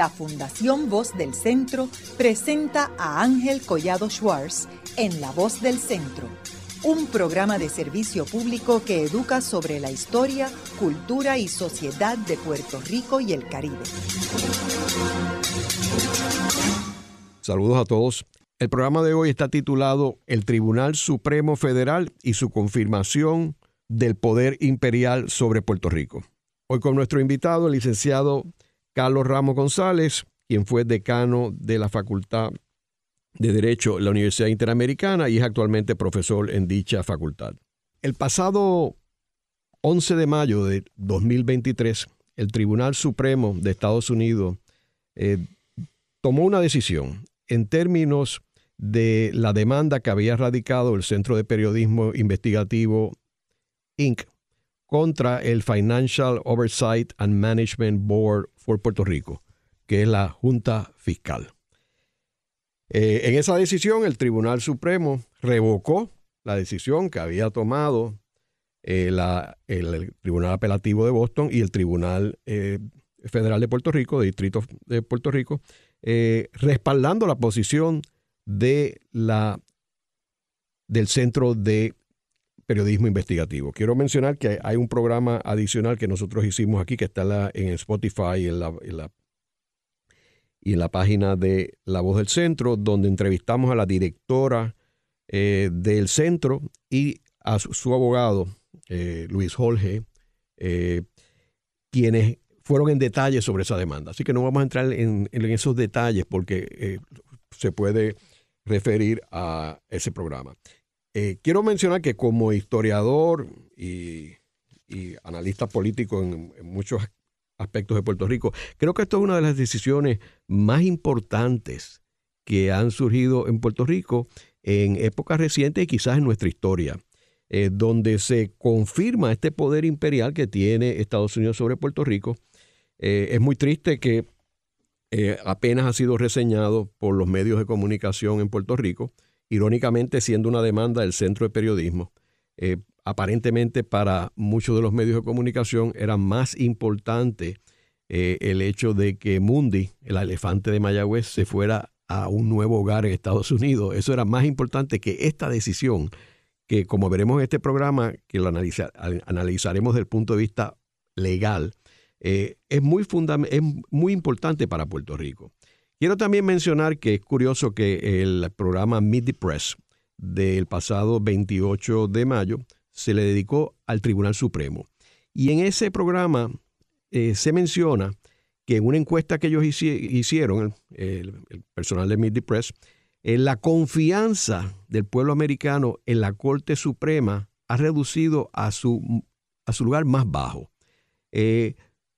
la Fundación Voz del Centro presenta a Ángel Collado Schwartz en La Voz del Centro, un programa de servicio público que educa sobre la historia, cultura y sociedad de Puerto Rico y el Caribe. Saludos a todos. El programa de hoy está titulado El Tribunal Supremo Federal y su confirmación del poder imperial sobre Puerto Rico. Hoy con nuestro invitado, el licenciado Carlos Ramos González, quien fue decano de la Facultad de Derecho de la Universidad Interamericana y es actualmente profesor en dicha facultad. El pasado 11 de mayo de 2023, el Tribunal Supremo de Estados Unidos eh, tomó una decisión en términos de la demanda que había radicado el Centro de Periodismo Investigativo Inc. contra el Financial Oversight and Management Board for Puerto Rico, que es la Junta Fiscal. Eh, en esa decisión, el Tribunal Supremo revocó la decisión que había tomado eh, el, Tribunal Apelativo de Boston y el Tribunal eh, Federal de Puerto Rico, de Distrito de Puerto Rico, respaldando la posición de la, del Centro de Periodismo Investigativo. Quiero mencionar que hay un programa adicional que nosotros hicimos aquí que está en, Spotify y en la, la página de La Voz del Centro, donde entrevistamos a la directora eh, del centro y a su, abogado, eh, Luis Jorge, eh, quienes fueron en detalle sobre esa demanda. Así que no vamos a entrar en, en esos detalles porque se puede referir a ese programa. Eh, quiero mencionar que como historiador y, analista político en, muchos aspectos de Puerto Rico, creo que esto es una de las decisiones más importantes que han surgido en Puerto Rico en épocas recientes y quizás en nuestra historia, eh, donde se confirma este poder imperial que tiene Estados Unidos sobre Puerto Rico. Eh, es muy triste que apenas ha sido reseñado por los medios de comunicación en Puerto Rico, irónicamente siendo una demanda del Centro de Periodismo. Eh, aparentemente para muchos de los medios de comunicación era más importante eh, el hecho de que Mundi, el elefante de Mayagüez, se fuera a un nuevo hogar en Estados Unidos. Eso era más importante que esta decisión, que como veremos en este programa, que lo analizaremos desde el punto de vista legal, eh, es, muy es muy importante para Puerto Rico. Quiero también mencionar que es curioso que el programa Meet the Press del pasado 28 de mayo se le dedicó al Tribunal Supremo. Y en ese programa eh, se menciona que en una encuesta que ellos hicieron, el, personal de Meet the Press, eh, la confianza del pueblo americano en la Corte Suprema ha reducido a su, a su lugar más bajo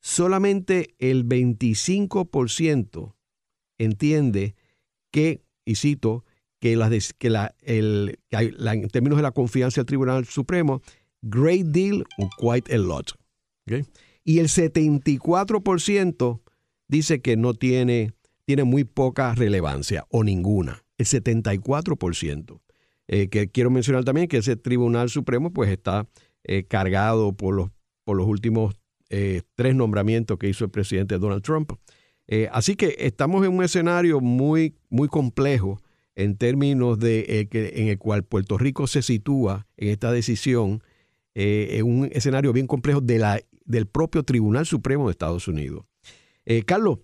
solamente el 25% entiende que, y cito, que, que, la, el, en términos de la confianza del Tribunal Supremo, great deal o quite a lot. Y el 74% dice que no tiene, tiene muy poca relevancia o ninguna. El 74%. Eh, que quiero mencionar también que ese Tribunal Supremo pues está eh, cargado por los, por los últimos eh, tres nombramientos que hizo el presidente Donald Trump. Eh, así que estamos en un escenario muy, muy complejo en términos de eh, en el cual Puerto Rico se sitúa en esta decisión, en un escenario bien complejo de la, del propio Tribunal Supremo de Estados Unidos. Carlos,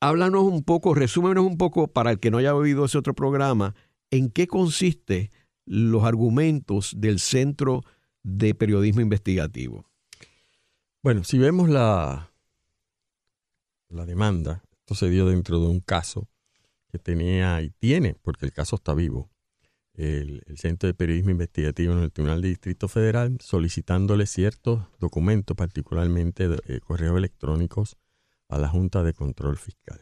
háblanos un poco, resúmenos un poco para el que no haya oído ese otro programa, en qué consiste los argumentos del Centro de Periodismo Investigativo. Bueno, si vemos la, la demanda, esto se dio dentro de un caso que tenía y tiene, porque el caso está vivo, el, Centro de Periodismo Investigativo en el Tribunal de Distrito Federal solicitándole ciertos documentos, particularmente eh, correos electrónicos, a la Junta de Control Fiscal.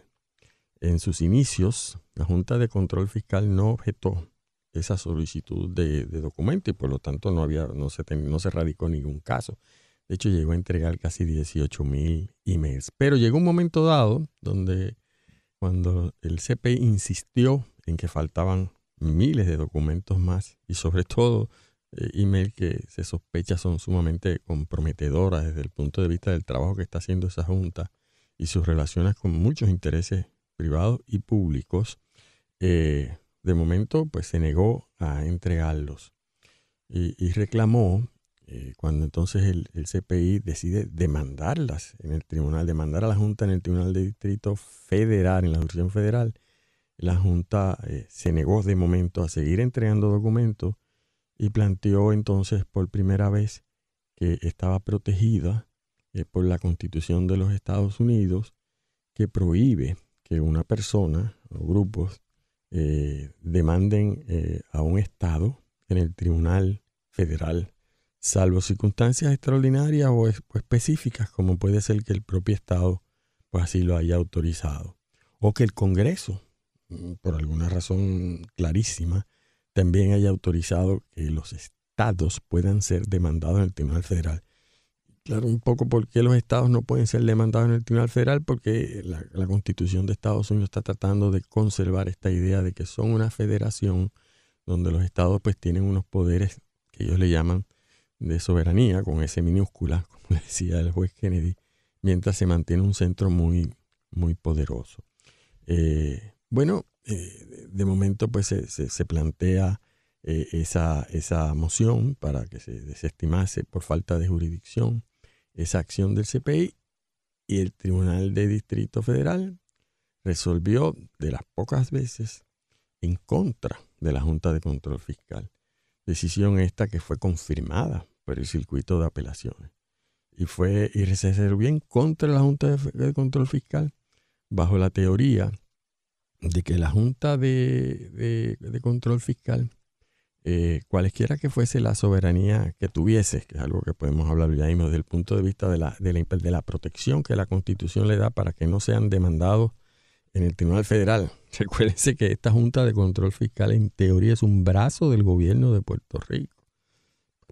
En sus inicios, la Junta de Control Fiscal no objetó esa solicitud de, documento y por lo tanto no, había, no, se, no se radicó ningún caso. De hecho, llegó a entregar casi 18 mil emails. Pero llegó un momento dado donde cuando el CPI insistió en que faltaban miles de documentos más y sobre todo eh, emails que se sospecha son sumamente comprometedoras desde el punto de vista del trabajo que está haciendo esa junta y sus relaciones con muchos intereses privados y públicos, eh, de momento pues se negó a entregarlos y, reclamó, eh, cuando entonces el, CPI decide demandarlas en el tribunal, demandar a la Junta en el Tribunal de Distrito Federal, en la jurisdicción federal, la Junta eh, se negó de momento a seguir entregando documentos y planteó entonces por primera vez que estaba protegida por la Constitución de los Estados Unidos que prohíbe que una persona o grupos eh, demanden eh, a un Estado en el Tribunal Federal, salvo circunstancias extraordinarias o, específicas, como puede ser que el propio Estado pues así lo haya autorizado, o que el Congreso, mm, por alguna razón clarísima, también haya autorizado que los estados puedan ser demandados en el Tribunal Federal. Claro, un poco por qué los estados no pueden ser demandados en el Tribunal Federal, porque la, Constitución de Estados Unidos está tratando de conservar esta idea de que son una federación donde los estados pues tienen unos poderes que ellos le llaman de soberanía, con ese minúscula, como decía el juez Kennedy, mientras se mantiene un centro muy, muy poderoso. Eh, bueno, eh, de momento pues se, plantea eh, esa, esa moción para que se desestimase por falta de jurisdicción esa acción del CPI y el Tribunal de Distrito Federal resolvió de las pocas veces en contra de la Junta de Control Fiscal. Decisión esta que fue confirmada por el circuito de apelaciones. Y fue y se en contra de la Junta de, Control Fiscal bajo la teoría de que la Junta de Control Fiscal eh, cualesquiera que fuese la soberanía que tuviese, que es algo que podemos hablar ya mismo desde el punto de vista de la, de la, de la protección que la Constitución le da para que no sean demandados en el Tribunal Federal. Recuérdense que esta Junta de Control Fiscal en teoría es un brazo del gobierno de Puerto Rico.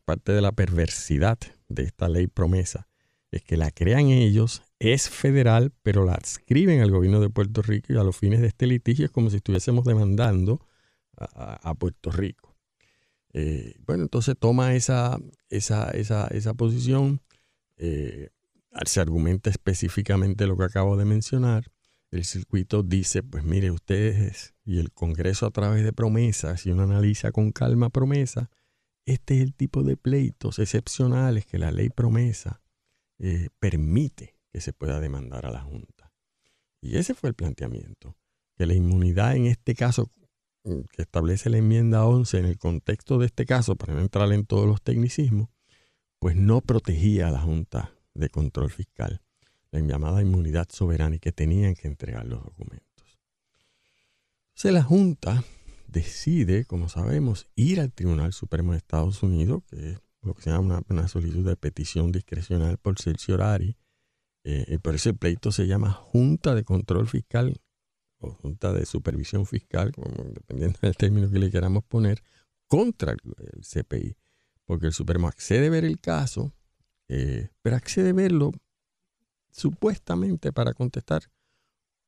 Parte de la perversidad de esta ley promesa es que la crean ellos, es federal, pero la adscriben al gobierno de Puerto Rico y a los fines de este litigio es como si estuviésemos demandando a Puerto Rico. Eh, bueno, entonces toma esa, esa, esa, esa posición, eh, se argumenta específicamente lo que acabo de mencionar. El circuito dice, pues mire, ustedes y el Congreso a través de promesas, si uno analiza con calma promesa, este es el tipo de pleitos excepcionales que la ley promesa eh, permite que se pueda demandar a la Junta. Y ese fue el planteamiento, que la inmunidad en este caso que establece la enmienda 11 en el contexto de este caso, para no entrar en todos los tecnicismos, pues no protegía a la Junta de Control Fiscal, la llamada inmunidad soberana y que tenían que entregar los documentos. Entonces la Junta decide, como sabemos, ir al Tribunal Supremo de Estados Unidos, que es lo que se llama una, solicitud de petición discrecional por cerciorari, eh, y por eso el pleito se llama Junta de Control Fiscal Junta de Supervisión Fiscal, dependiendo del término que le queramos poner, contra el, CPI. Porque el Supremo accede a ver el caso, eh, pero accede a verlo supuestamente para contestar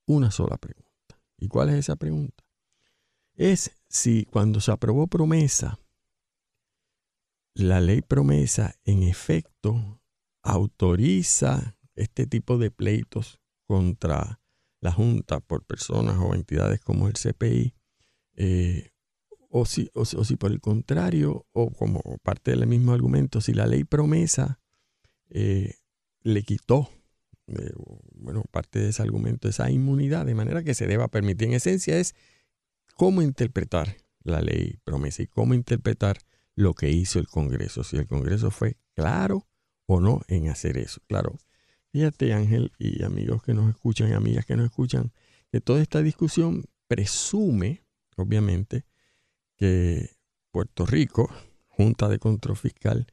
una sola pregunta. ¿Y cuál es esa pregunta? Es si cuando se aprobó promesa, la ley promesa en efecto autoriza este tipo de pleitos contra la Junta por personas o entidades como el CPI, eh, o, si, o, si por el contrario, o como parte del mismo argumento, si la ley promesa eh, le quitó, bueno, parte de ese argumento, esa inmunidad, de manera que se deba permitir. En esencia es cómo interpretar la ley promesa y cómo interpretar lo que hizo el Congreso, si el Congreso fue claro o no en hacer eso. Claro, Fíjate, Ángel, y amigos que nos escuchan y amigas que nos escuchan, que toda esta discusión presume, obviamente, que Puerto Rico, Junta de Control Fiscal,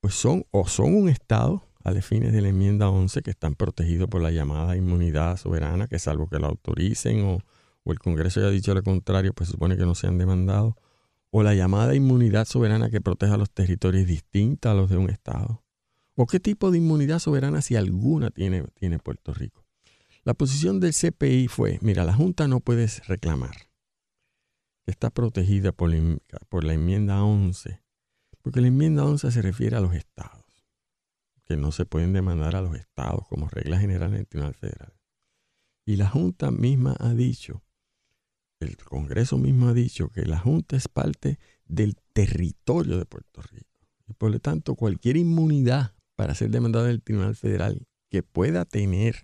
pues son o son un Estado a los fines de la enmienda 11 que están protegidos por la llamada inmunidad soberana, que salvo que la autoricen o, o el Congreso haya dicho lo contrario, pues supone que no sean demandados, o la llamada inmunidad soberana que protege a los territorios distintos a los de un Estado. ¿O qué tipo de inmunidad soberana, si alguna, tiene, tiene Puerto Rico? La posición del CPI fue, mira, la Junta no puede reclamar que está protegida por la, por la enmienda 11, porque la enmienda 11 se refiere a los estados. Que no se pueden demandar a los estados como regla general en el Tribunal Federal. Y la Junta misma ha dicho, el Congreso mismo ha dicho que la Junta es parte del territorio de Puerto Rico. Y por lo tanto, cualquier inmunidad para ser demandada en el Tribunal Federal que pueda tener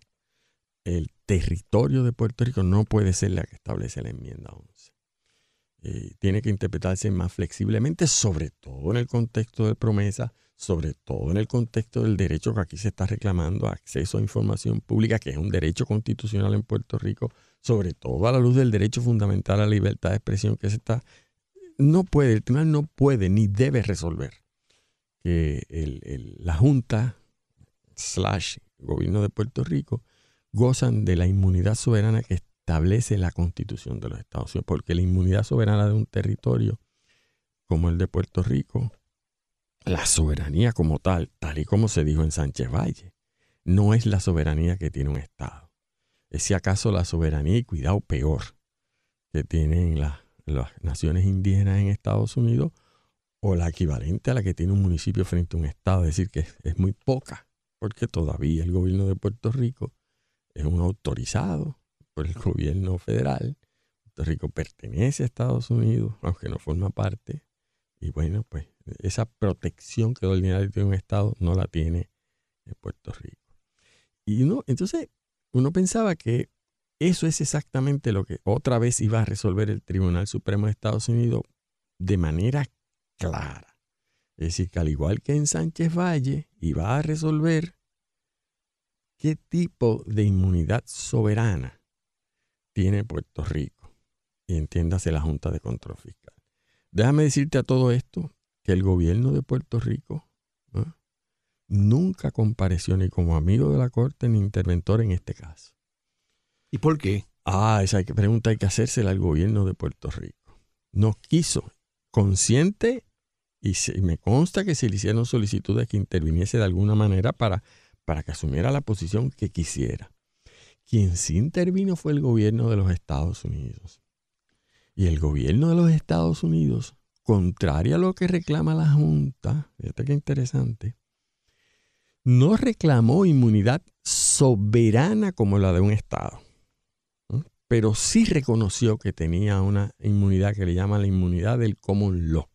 el territorio de Puerto Rico no puede ser la que establece la enmienda 11. Eh, tiene que interpretarse más flexiblemente, sobre todo en el contexto de promesa, sobre todo en el contexto del derecho que aquí se está reclamando, acceso a información pública, que es un derecho constitucional en Puerto Rico, sobre todo a la luz del derecho fundamental a la libertad de expresión que se está... No puede, el tribunal no puede ni debe resolver que la Junta slash gobierno de Puerto Rico gozan de la inmunidad soberana que establece la constitución de los Estados Unidos, porque la inmunidad soberana de un territorio como el de Puerto Rico la soberanía como tal, tal y como se dijo en Sánchez Valle, no es la soberanía que tiene un Estado. Es si acaso la soberanía, y cuidado peor, que tienen las naciones indígenas en Estados Unidos o la equivalente a la que tiene un municipio frente a un Estado. Es decir, que es, muy poca, porque todavía el gobierno de Puerto Rico es un autorizado por el gobierno federal. Puerto Rico pertenece a Estados Unidos, aunque no forma parte. Y bueno, pues esa protección que ordinariamente tiene un Estado no la tiene en Puerto Rico. Y uno, entonces, uno pensaba que eso es exactamente lo que otra vez iba a resolver el Tribunal Supremo de Estados Unidos de manera clara. Es decir, que al igual que en Sánchez Valle, iba a resolver qué tipo de inmunidad soberana tiene Puerto Rico. Y entiéndase la Junta de Control Fiscal. Déjame decirte a todo esto que el gobierno de Puerto Rico nunca compareció ni como amigo de la Corte ni interventor en este caso. ¿Y por qué? Ah, esa pregunta hay que hacérsela al gobierno de Puerto Rico. No quiso, consciente, y, me consta que se le hicieron solicitudes que interviniese de alguna manera para, para que asumiera la posición que quisiera. Quien sí intervino fue el gobierno de los Estados Unidos. Y el gobierno de los Estados Unidos contraria a lo que reclama la Junta, fíjate qué interesante, no reclamó inmunidad soberana como la de un Estado, pero sí reconoció que tenía una inmunidad que le llama la inmunidad del common law.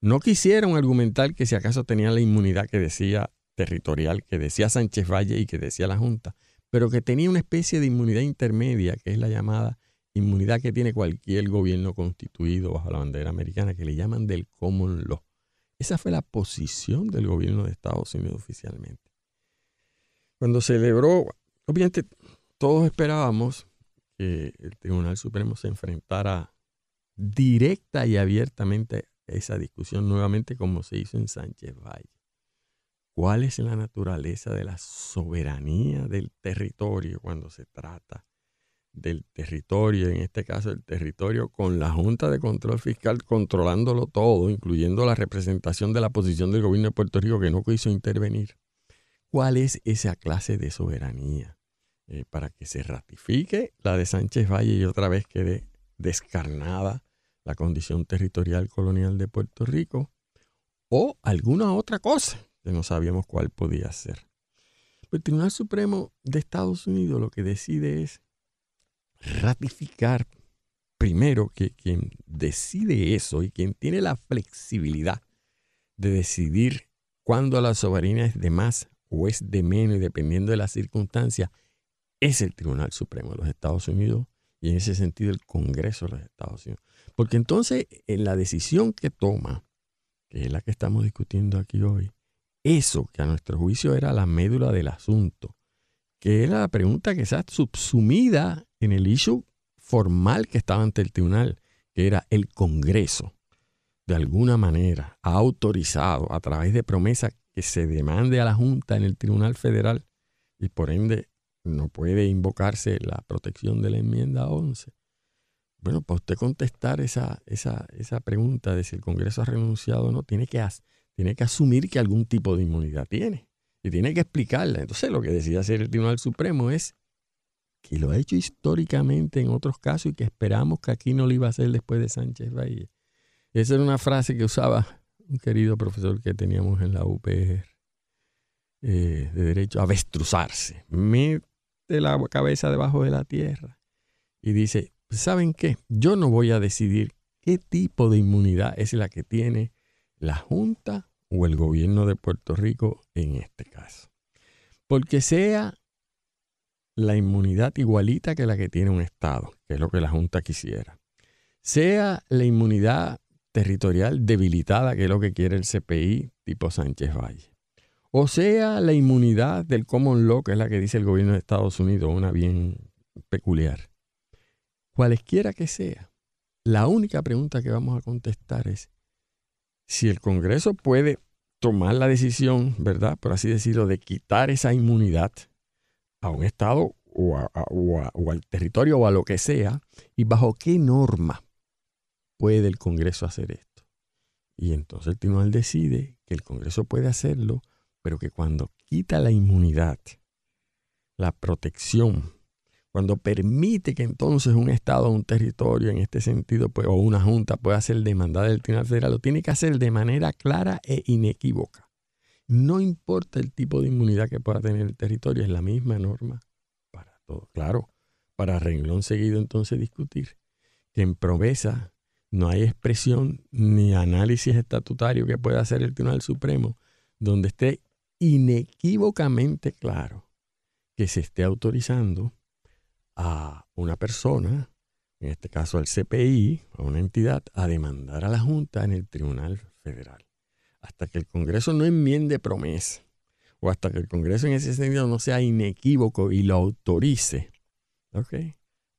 No quisieron argumentar que si acaso tenía la inmunidad que decía territorial, que decía Sánchez Valle y que decía la Junta, pero que tenía una especie de inmunidad intermedia, que es la llamada inmunidad que tiene cualquier gobierno constituido bajo la bandera americana, que le llaman del common law. Esa fue la posición del gobierno de Estados Unidos oficialmente. Cuando celebró, obviamente todos esperábamos que el Tribunal Supremo se enfrentara directa y abiertamente a esa discusión nuevamente como se hizo en Sánchez Valle. ¿Cuál es la naturaleza de la soberanía del territorio cuando se trata del territorio, en este caso el territorio, con la Junta de Control Fiscal controlándolo todo, incluyendo la representación de la posición del gobierno de Puerto Rico que no quiso intervenir. ¿Cuál es esa clase de soberanía? Eh, para que se ratifique la de Sánchez Valle y otra vez quede descarnada la condición territorial colonial de Puerto Rico o alguna otra cosa que no sabíamos cuál podía ser. El Tribunal Supremo de Estados Unidos lo que decide es ratificar primero que quien decide eso y quien tiene la flexibilidad de decidir cuándo la soberanía es de más o es de menos y dependiendo de las circunstancias, es el Tribunal Supremo de los Estados Unidos y en ese sentido el Congreso de los Estados Unidos. Porque entonces en la decisión que toma, que es la que estamos discutiendo aquí hoy, eso que a nuestro juicio era la médula del asunto, que era la pregunta que está subsumida en el issue formal que estaba ante el tribunal, que era el Congreso, de alguna manera ha autorizado a través de promesa que se demande a la Junta en el Tribunal Federal y por ende no puede invocarse la protección de la enmienda 11. Bueno, para usted contestar esa, esa, esa pregunta de si el Congreso ha renunciado o no, tiene que, tiene que asumir que algún tipo de inmunidad tiene y tiene que explicarla. Entonces lo que decide hacer el Tribunal Supremo es que lo ha hecho históricamente en otros casos y que esperamos que aquí no lo iba a hacer después de Sánchez Valle. Esa era una frase que usaba un querido profesor que teníamos en la UPR. eh, de derecho avestruzarse, mete la cabeza debajo de la tierra y dice, ¿saben qué? Yo no voy a decidir qué tipo de inmunidad es la que tiene la Junta o el gobierno de Puerto Rico en este caso. Porque sea la inmunidad igualita que la que tiene un Estado, que es lo que la Junta quisiera, sea la inmunidad territorial debilitada, que es lo que quiere el CPI tipo Sánchez Valle, o sea la inmunidad del common law, que es la que dice el gobierno de Estados Unidos, una bien peculiar. Cualesquiera que sea, la única pregunta que vamos a contestar es si el Congreso puede tomar la decisión, ¿verdad? Por así decirlo, de quitar esa inmunidad a un Estado o, al territorio o a lo que sea, y bajo qué norma puede el Congreso hacer esto. Y entonces el tribunal decide que el Congreso puede hacerlo pero que cuando quita la inmunidad, la protección, cuando permite que entonces un Estado un territorio en este sentido, pues, o una junta pueda ser demandada del Tribunal Federal, lo tiene que hacer de manera clara e inequívoca. No importa el tipo de inmunidad que pueda tener el territorio, es la misma norma para todo. Claro, para renglón seguido entonces discutir que en promesa no hay expresión ni análisis estatutario que pueda hacer el Tribunal Supremo donde esté inequívocamente claro que se esté autorizando a una persona, en este caso al CPI, a una entidad, a demandar a la Junta en el Tribunal Federal. Hasta que el Congreso no enmiende promesa, o hasta que el Congreso en ese sentido no sea inequívoco y lo autorice,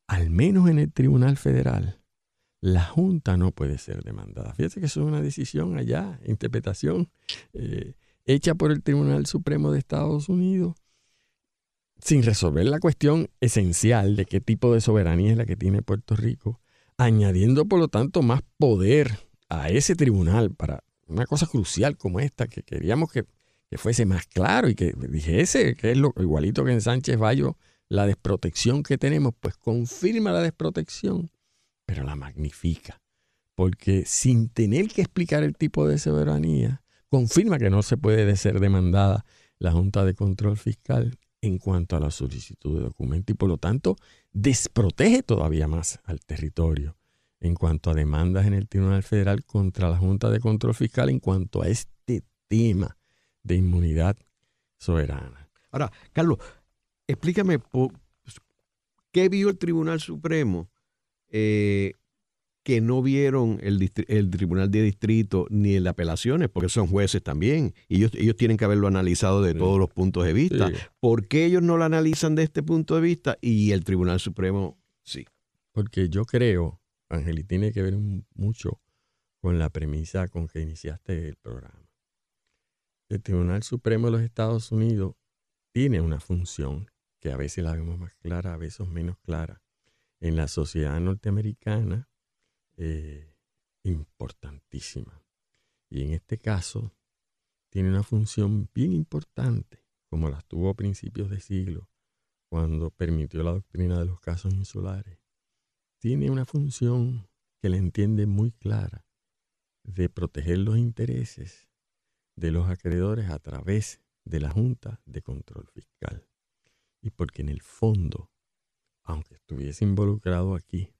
al menos en el Tribunal Federal, la Junta no puede ser demandada. Fíjate que eso es una decisión allá, interpretación. Eh, hecha por el Tribunal Supremo de Estados Unidos sin resolver la cuestión esencial de qué tipo de soberanía es la que tiene Puerto Rico, añadiendo por lo tanto más poder a ese tribunal para una cosa crucial como esta, que queríamos que, fuese más claro y que dijese que es lo igualito que en Sánchez Bayo, la desprotección que tenemos, pues confirma la desprotección, pero la magnifica, porque sin tener que explicar el tipo de soberanía, confirma que no se puede ser demandada la Junta de Control Fiscal en cuanto a la solicitud de documento y por lo tanto desprotege todavía más al territorio en cuanto a demandas en el Tribunal Federal contra la Junta de Control Fiscal en cuanto a este tema de inmunidad soberana. Ahora, Carlos, explícame qué vio el Tribunal Supremo eh, que no vieron el, Tribunal de Distrito ni el apelaciones, porque son jueces también, y ellos, ellos tienen que haberlo analizado de todos los puntos de vista. ¿Por qué ellos no lo analizan de este punto de vista y el Tribunal Supremo sí? Porque yo creo, Ángel, y tiene que ver mucho con la premisa con que iniciaste el programa. El Tribunal Supremo de los Estados Unidos tiene una función que a veces la vemos más clara, a veces menos clara. En la sociedad norteamericana, eh, importantísima. Y en este caso tiene una función bien importante, como las tuvo a principios de siglo, cuando permitió la doctrina de los casos insulares. Tiene una función que le entiende muy clara de proteger los intereses de los acreedores a través de la Junta de Control Fiscal. Y porque en el fondo, aunque estuviese involucrado aquí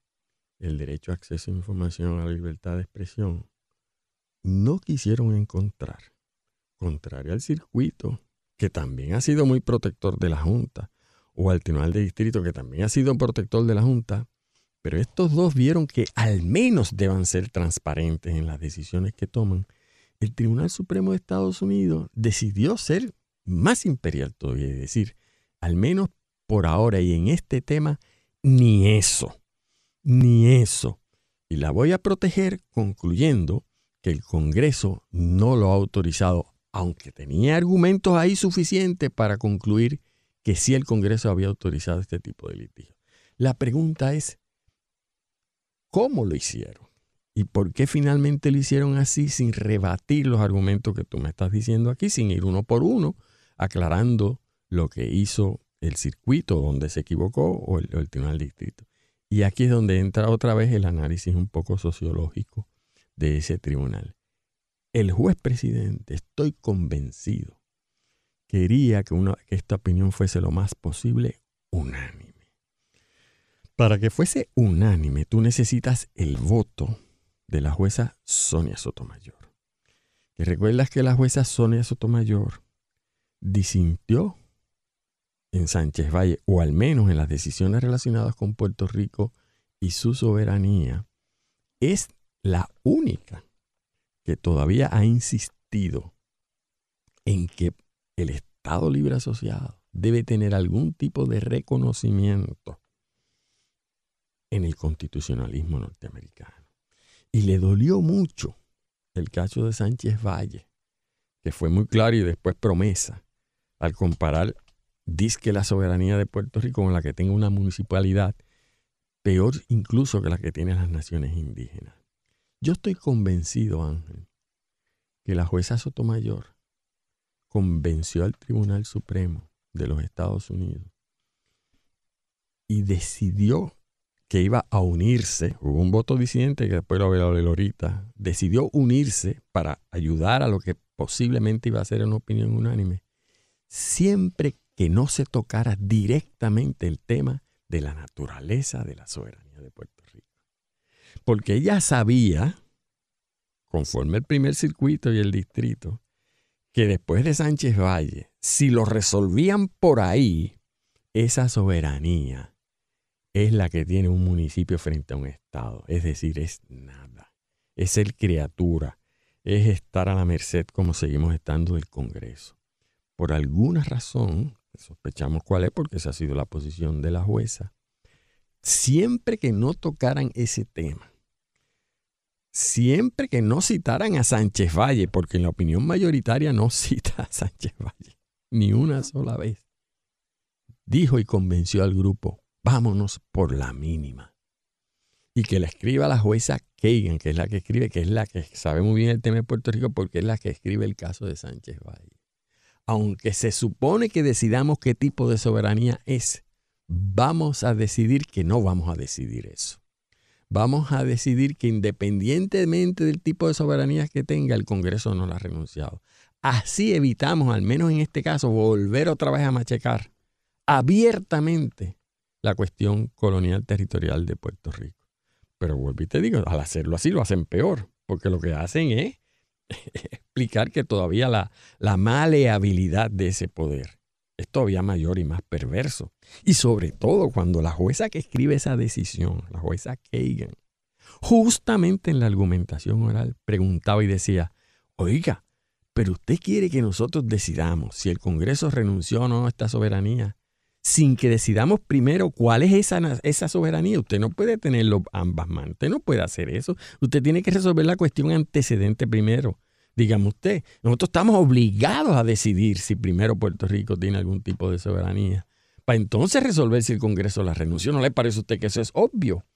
el derecho a acceso a información, a la libertad de expresión, no quisieron encontrar, contrario al circuito, que también ha sido muy protector de la Junta, o al Tribunal de Distrito, que también ha sido protector de la Junta, pero estos dos vieron que al menos deban ser transparentes en las decisiones que toman. El Tribunal Supremo de Estados Unidos decidió ser más imperial todavía, es decir, al menos por ahora y en este tema, ni eso ni eso. Y la voy a proteger concluyendo que el Congreso no lo ha autorizado, aunque tenía argumentos ahí suficientes para concluir que sí el Congreso había autorizado este tipo de litigio. La pregunta es, ¿cómo lo hicieron? ¿Y por qué finalmente lo hicieron así sin rebatir los argumentos que tú me estás diciendo aquí, sin ir uno por uno, aclarando lo que hizo el circuito donde se equivocó o el, el Tribunal Distrito? Y aquí es donde entra otra vez el análisis un poco sociológico de ese tribunal. El juez presidente, estoy convencido quería que, esta opinión fuese lo más posible unánime. Para que fuese unánime, tú necesitas el voto de la jueza Sonia Sotomayor. Y recuerdas que la jueza Sonia Sotomayor disintió en Sánchez Valle, o al menos en las decisiones relacionadas con Puerto Rico y su soberanía, es la única que todavía ha insistido en que el Estado Libre Asociado debe tener algún tipo de reconocimiento en el constitucionalismo norteamericano. Y le dolió mucho el caso de Sánchez Valle, que fue muy claro y después promesa, al comparar disque la soberanía de Puerto Rico con la que tenga una municipalidad, peor incluso que la que tienen las naciones indígenas. Yo estoy convencido, Ángel, que la jueza Sotomayor convenció al Tribunal Supremo de los Estados Unidos y decidió que iba a unirse, hubo un voto disidente que después lo a ahorita, decidió unirse para ayudar a lo que posiblemente iba a ser una opinión unánime, siempre que no se tocara directamente el tema de la naturaleza de la soberanía de Puerto Rico. Porque ella sabía, conforme el primer circuito y el distrito, que después de Sánchez Valle, si lo resolvían por ahí, esa soberanía es la que tiene un municipio frente a un Estado. Es decir, es nada. Es ser criatura. Es estar a la merced como seguimos estando del Congreso. Por alguna razón, sospechamos cuál es porque esa ha sido la posición de la jueza, siempre que no tocaran ese tema, siempre que no citaran a Sánchez Valle, porque en la opinión mayoritaria no cita a Sánchez Valle, ni una sola vez, dijo y convenció al grupo, vámonos por la mínima. Y que le escriba la jueza Kagan, que es la que escribe, que es la que sabe muy bien el tema de Puerto Rico, porque es la que escribe el caso de Sánchez Valle. Aunque se supone que decidamos qué tipo de soberanía es, vamos a decidir que no vamos a decidir eso vamos a decidir que independientemente del tipo de soberanía que tenga, el Congreso no la ha renunciado. Así evitamos, al menos en este caso, volver otra vez a machecar abiertamente la cuestión colonial territorial de Puerto Rico. Pero vuelvo y te digo, al hacerlo así lo hacen peor, porque lo que hacen es explicar que todavía la, la maleabilidad de ese poder es todavía mayor y más perverso. Y sobre todo cuando la jueza que escribe esa decisión, la jueza Kagan, justamente en la argumentación oral preguntaba y decía, oiga, pero usted quiere que nosotros decidamos si el Congreso renunció o no a esta soberanía, sin que decidamos primero cuál es esa, esa soberanía. Usted no puede tenerlo ambas manos, usted no puede hacer eso. Usted tiene que resolver la cuestión antecedente primero dígame usted. Nosotros estamos obligados a decidir si primero Puerto Rico tiene algún tipo de soberanía, para entonces resolver si el Congreso la renunció. ¿No le parece a usted que eso es obvio?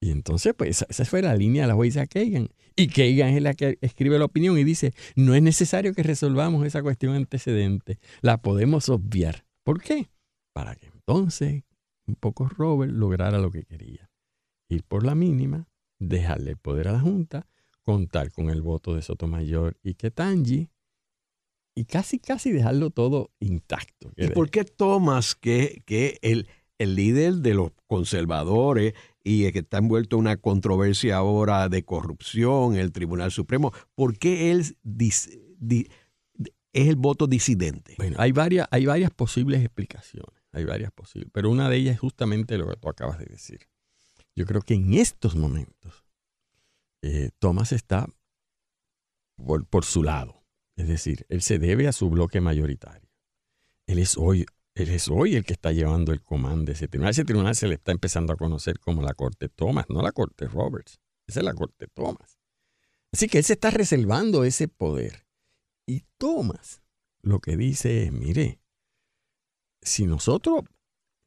Y entonces, pues esa, fue la línea de la jueza Kagan. Y Kagan es la que escribe la opinión y dice, no es necesario que resolvamos esa cuestión antecedente, la podemos obviar. ¿Por qué? Para que entonces un poco Robert lograra lo que quería. Ir por la mínima, dejarle poder a la Junta contar con el voto de Sotomayor y Ketanji y casi, casi dejarlo todo intacto. ¿Y por qué tomas que, que el, el líder de los conservadores y que está envuelto en una controversia ahora de corrupción en el Tribunal Supremo, ¿por qué él es el voto disidente? Bueno, hay varias, hay varias posibles explicaciones, hay varias posibles, pero una de ellas es justamente lo que tú acabas de decir. Yo creo que en estos momentos eh, Thomas está por, su lado. Es decir, él se debe a su bloque mayoritario. Él es hoy, él es hoy el que está llevando el comando de ese tribunal. Ese tribunal se le está empezando a conocer como la Corte Thomas, no la Corte Roberts. Esa es la Corte Thomas. Así que él se está reservando ese poder. Y Thomas lo que dice es, mire, si nosotros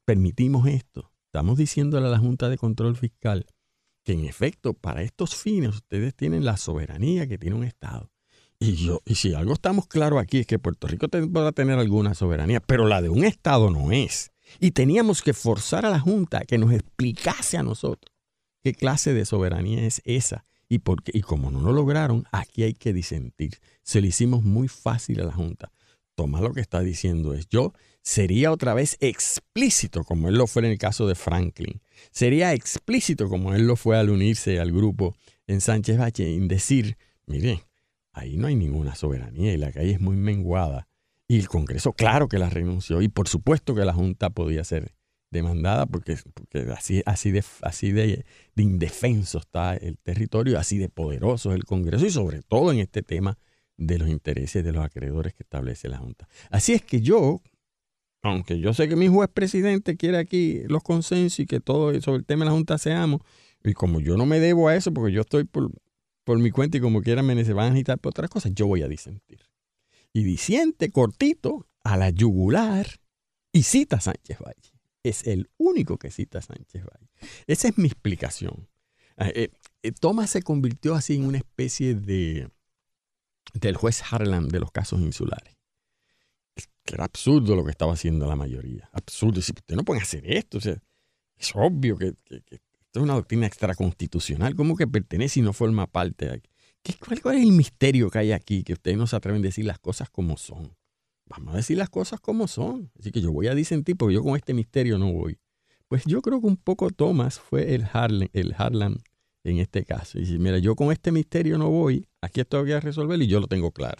permitimos esto, estamos diciéndole a la Junta de Control Fiscal que en efecto para estos fines ustedes tienen la soberanía que tiene un Estado. Y, yo, y si algo estamos claros aquí es que Puerto Rico pueda tener alguna soberanía, pero la de un Estado no es. Y teníamos que forzar a la Junta a que nos explicase a nosotros qué clase de soberanía es esa. Y, porque, y como no lo lograron, aquí hay que disentir. Se lo hicimos muy fácil a la Junta. Tomás lo que está diciendo es, yo sería otra vez explícito, como él lo fue en el caso de Franklin. Sería explícito, como él lo fue al unirse al grupo en Sánchez Valle, en decir, mire, ahí no hay ninguna soberanía y la calle es muy menguada. Y el Congreso, claro que la renunció. Y por supuesto que la Junta podía ser demandada porque, porque así, así, de, así de, de, indefenso está el territorio, así de poderoso es el Congreso y sobre todo en este tema de los intereses de los acreedores que establece la Junta. Así es que yo, aunque yo sé que mi juez presidente quiere aquí los consensos y que todo sobre el tema de la Junta seamos, y como yo no me debo a eso porque yo estoy por, por mi cuenta y como quieran me van a agitar por otras cosas, yo voy a disentir. Y disiente cortito a la yugular y cita a Sánchez Valle es el único que cita a Sánchez Valle. Esa es mi explicación. Ah, eh, eh, Thomas se convirtió así en una especie de del juez Harlan de los casos insulares. Que era absurdo lo que estaba haciendo la mayoría. Absurdo. Si usted no puede hacer esto. es obvio que, esto es una doctrina extraconstitucional. ¿Cómo que pertenece y no forma parte? ¿Qué, cuál, ¿Cuál es el misterio que hay aquí? Que ustedes no se atreven a decir las cosas como son vamos a decir las cosas como son. Así que yo voy a disentir porque yo con este misterio no voy. Pues yo creo que un poco Thomas fue el Harlan, el Harlan en este caso. Y dice, mira, yo con este misterio no voy, aquí esto voy a resolver y yo lo tengo claro.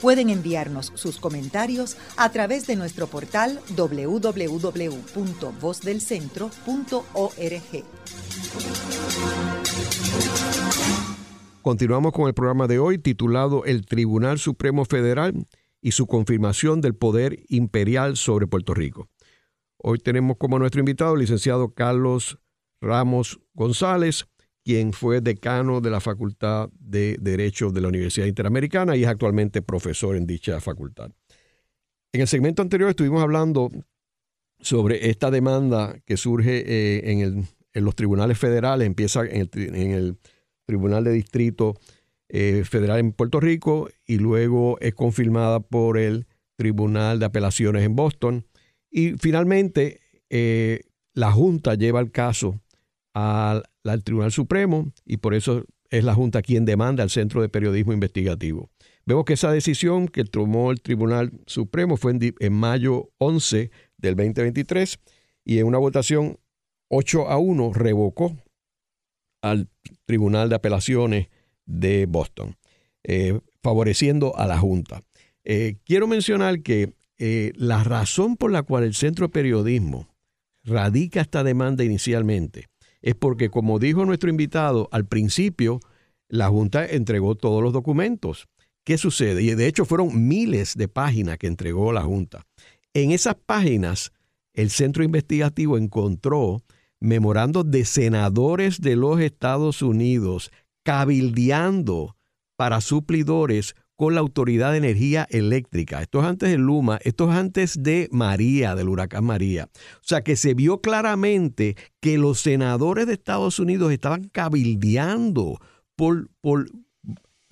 Pueden enviarnos sus comentarios a través de nuestro portal www.vozdelcentro.org. Continuamos con el programa de hoy titulado El Tribunal Supremo Federal y su confirmación del poder imperial sobre Puerto Rico. Hoy tenemos como nuestro invitado el licenciado Carlos Ramos González, quien fue decano de la Facultad de Derecho de la Universidad Interamericana y es actualmente profesor en dicha facultad. En el segmento anterior estuvimos hablando sobre esta demanda que surge eh, en, los tribunales federales, empieza en el Tribunal de Distrito eh, Federal en Puerto Rico y luego es confirmada por el Tribunal de Apelaciones en Boston. Y finalmente eh, la Junta lleva el caso al, Tribunal Supremo y por eso es la Junta quien demanda al Centro de Periodismo Investigativo. Vemos que esa decisión que tomó el Tribunal Supremo fue en, en mayo 11 del 2023 y en una votación 8 a 1 revocó al Tribunal de Apelaciones de Boston, eh, favoreciendo a la Junta. Eh, quiero mencionar que eh, la razón por la cual el Centro de Periodismo radica esta demanda inicialmente es porque, como dijo nuestro invitado, al principio la Junta entregó todos los documentos. ¿Qué sucede? Y de hecho fueron miles de páginas que entregó la Junta. En esas páginas, el centro investigativo encontró memorando de senadores de los Estados Unidos cabildeando para suplidores con la Autoridad de Energía Eléctrica. Esto es antes de Luma, esto es antes de María, del huracán María. O sea que se vio claramente que los senadores de Estados Unidos estaban cabildeando por, por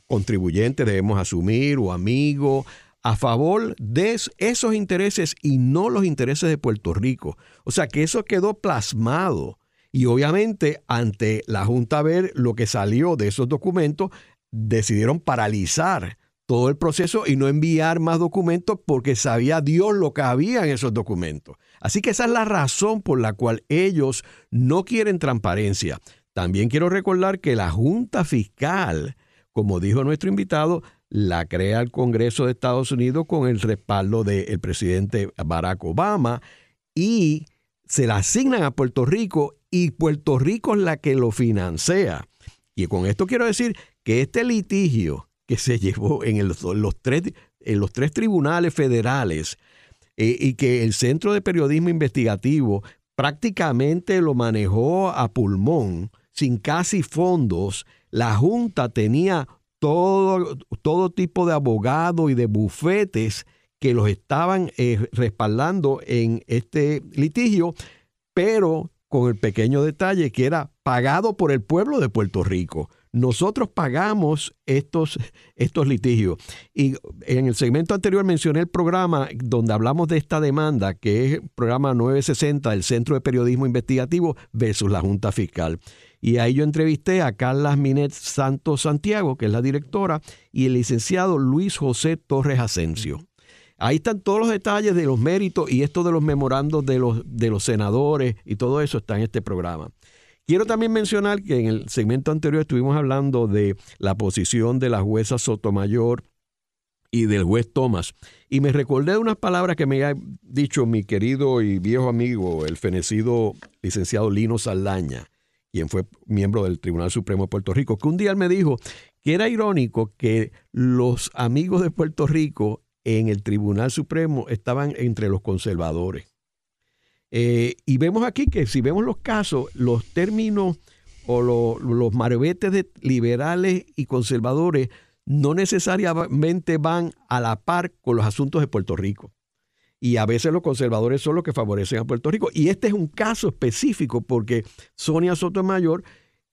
contribuyentes, debemos asumir, o amigos, a favor de esos intereses y no los intereses de Puerto Rico. O sea que eso quedó plasmado. Y obviamente ante la Junta ver lo que salió de esos documentos, decidieron paralizar todo el proceso y no enviar más documentos porque sabía Dios lo que había en esos documentos. Así que esa es la razón por la cual ellos no quieren transparencia. También quiero recordar que la Junta Fiscal, como dijo nuestro invitado, la crea el Congreso de Estados Unidos con el respaldo del presidente Barack Obama y se la asignan a Puerto Rico y Puerto Rico es la que lo financia. Y con esto quiero decir que este litigio que se llevó en, los, tres, en los tres tribunales federales eh, y que el Centro de Periodismo Investigativo prácticamente lo manejó a pulmón, sin casi fondos, la Junta tenía todo, todo tipo de abogados y de bufetes que los estaban eh, respaldando en este litigio, pero con el pequeño detalle que era pagado por el pueblo de Puerto Rico. Nosotros pagamos estos, litigios. Y en el segmento anterior mencioné el programa donde hablamos de esta demanda, que es el programa 960 del Centro de Periodismo Investigativo versus la Junta Fiscal. Y ahí yo entrevisté a Carla Minet Santos Santiago, que es la directora, y el licenciado Luis José Torres Asensio. Ahí están todos los detalles de los méritos y esto de los memorandos de los, de los senadores y todo eso está en este programa. Quiero también mencionar que en el segmento anterior estuvimos hablando de la posición de la jueza Sotomayor y del juez Thomas. Y me recordé de unas palabras que me ha dicho mi querido y viejo amigo, el fenecido licenciado Lino Saldaña, quien fue miembro del Tribunal Supremo de Puerto Rico, que un día él me dijo que era irónico que los amigos de Puerto Rico en el Tribunal Supremo estaban entre los conservadores. Eh, y vemos aquí que si vemos los casos, los términos o los marbetes de liberales y conservadores no necesariamente van a la par con los asuntos de Puerto Rico. Y a veces los conservadores son los que favorecen a Puerto Rico. Y este es un caso específico porque Sonia Sotomayor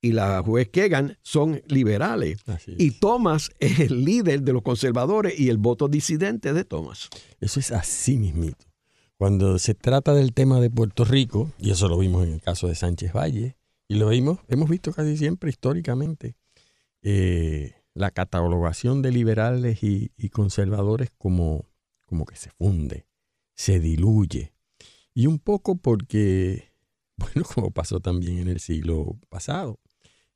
y la juez Kegan son liberales. Y Thomas es el líder de los conservadores y el voto disidente de Thomas. Eso es así mismito. Cuando se trata del tema de Puerto Rico, y eso lo vimos en el caso de Sánchez Valle, y lo vimos, hemos visto casi siempre históricamente, eh, la catalogación de liberales y, conservadores como, como que se funde, se diluye. Y un poco porque, bueno, como pasó también en el siglo pasado,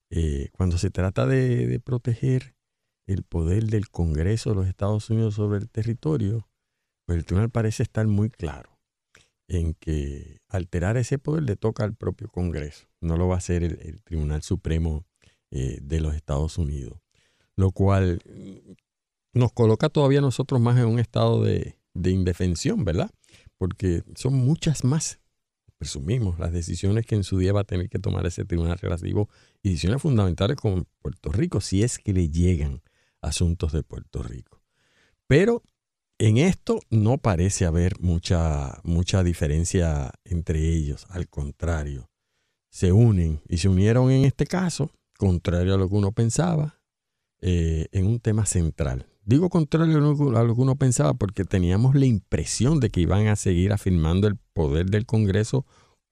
eh, cuando se trata de, proteger el poder del Congreso de los Estados Unidos sobre el territorio, pues el tribunal parece estar muy claro en que alterar ese poder le toca al propio Congreso, no lo va a hacer el, Tribunal Supremo eh, de los Estados Unidos, lo cual mm, nos coloca todavía nosotros más en un estado de, de indefensión, ¿verdad? Porque son muchas más presumimos, las decisiones que en su día va a tener que tomar ese tribunal relativo y decisiones fundamentales con Puerto Rico, si es que le llegan asuntos de Puerto Rico. Pero en esto no parece haber mucha, mucha diferencia entre ellos, al contrario, se unen y se unieron en este caso, contrario a lo que uno pensaba, eh, en un tema central, Digo contrario a lo que uno pensaba porque teníamos la impresión de que iban a seguir afirmando el poder del Congreso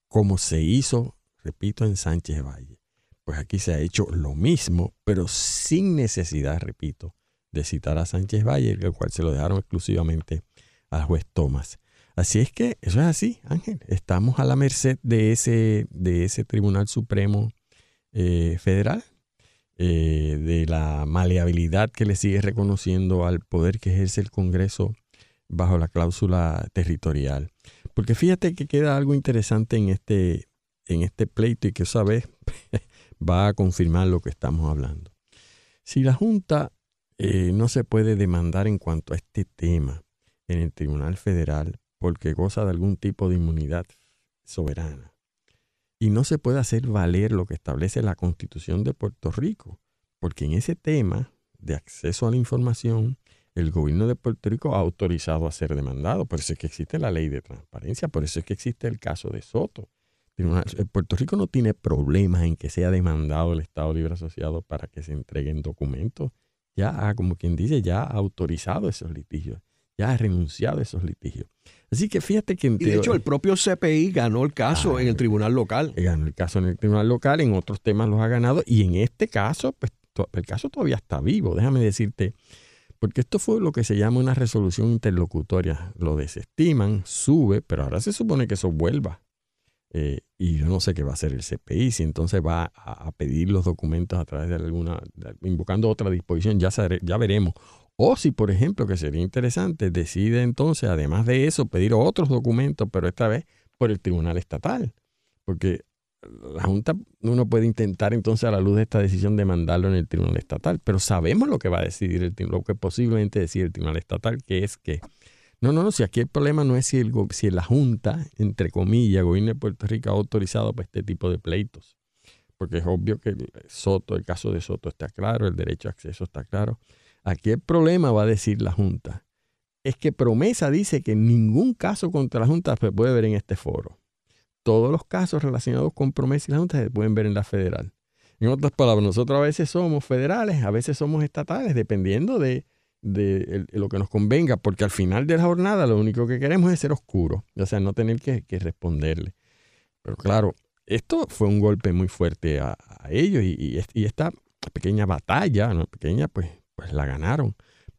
como se hizo, repito, en Sánchez Valle. Pues aquí se ha hecho lo mismo, pero sin necesidad, repito, de citar a Sánchez Valle, el cual se lo dejaron exclusivamente al juez Tomás. Así es que eso es así, Ángel. Estamos a la merced de ese, de ese Tribunal Supremo eh, Federal eh, de la maleabilidad que le sigue reconociendo al poder que ejerce el Congreso bajo la cláusula territorial. Porque fíjate que queda algo interesante en este, en este pleito y que esa vez va a confirmar lo que estamos hablando. Si la Junta eh, no se puede demandar en cuanto a este tema en el Tribunal Federal porque goza de algún tipo de inmunidad soberana, y no se puede hacer valer lo que establece la Constitución de Puerto Rico, porque en ese tema de acceso a la información, el gobierno de Puerto Rico ha autorizado a ser demandado. Por eso es que existe la ley de transparencia, por eso es que existe el caso de Soto. Puerto Rico no tiene problemas en que sea demandado el Estado Libre Asociado para que se entreguen documentos. Ya, como quien dice, ya ha autorizado esos litigios, ya ha renunciado a esos litigios. Así que fíjate que... de hecho, el propio CPI ganó el caso en el tribunal local. Ganó el caso en el tribunal local, en otros temas los ha ganado, y en este caso, pues el caso todavía está vivo, déjame decirte, porque esto fue lo que se llama una resolución interlocutoria. Lo desestiman, sube, pero ahora se supone que eso vuelva. Eh, y yo no sé qué va a hacer el CPI, si entonces va a, pedir los documentos a través de alguna, invocando otra disposición, ya, ya veremos. O si, por ejemplo, que sería interesante, decide entonces, además de eso, pedir otros documentos, pero esta vez por el Tribunal Estatal. Porque la Junta, uno puede intentar entonces a la luz de esta decisión demandarlo en el Tribunal Estatal, pero sabemos lo que va a decidir el lo que posiblemente decide el Tribunal Estatal, que es que, no, no, no, si aquí el problema no es si, el, si la Junta, entre comillas, gobierno de Puerto Rico ha autorizado para este tipo de pleitos, porque es obvio que el Soto, el caso de Soto está claro, el derecho a acceso está claro, Aquí el problema va a decir la Junta. es que Promesa dice que ningún caso contra la Junta se puede ver en este foro. Todos los casos relacionados con Promesa y la Junta se pueden ver en la federal. En otras palabras, nosotros a veces somos federales, a veces somos estatales, dependiendo de, lo que nos convenga, porque al final de la jornada lo único que queremos es ser oscuros, o sea, no tener que, responderle. Pero claro, esto fue un golpe muy fuerte a, ellos y, esta pequeña batalla, ¿no? pequeña, pues, pues la ganaron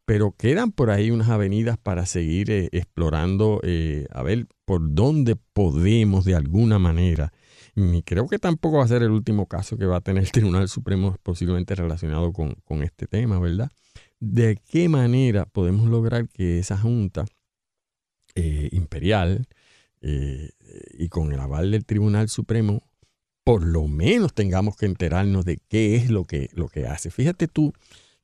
pero quedan por ahí unas avenidas para seguir eh, explorando, eh, a ver por dónde podemos de alguna manera. Y creo que tampoco va a ser el último caso que va a tener el Tribunal Supremo posiblemente relacionado con, este tema, ¿verdad? ¿De qué manera podemos lograr que esa Junta eh, Imperial y con el aval del Tribunal Supremo, por lo menos tengamos que enterarnos de qué es lo que, lo que hace? Fíjate tú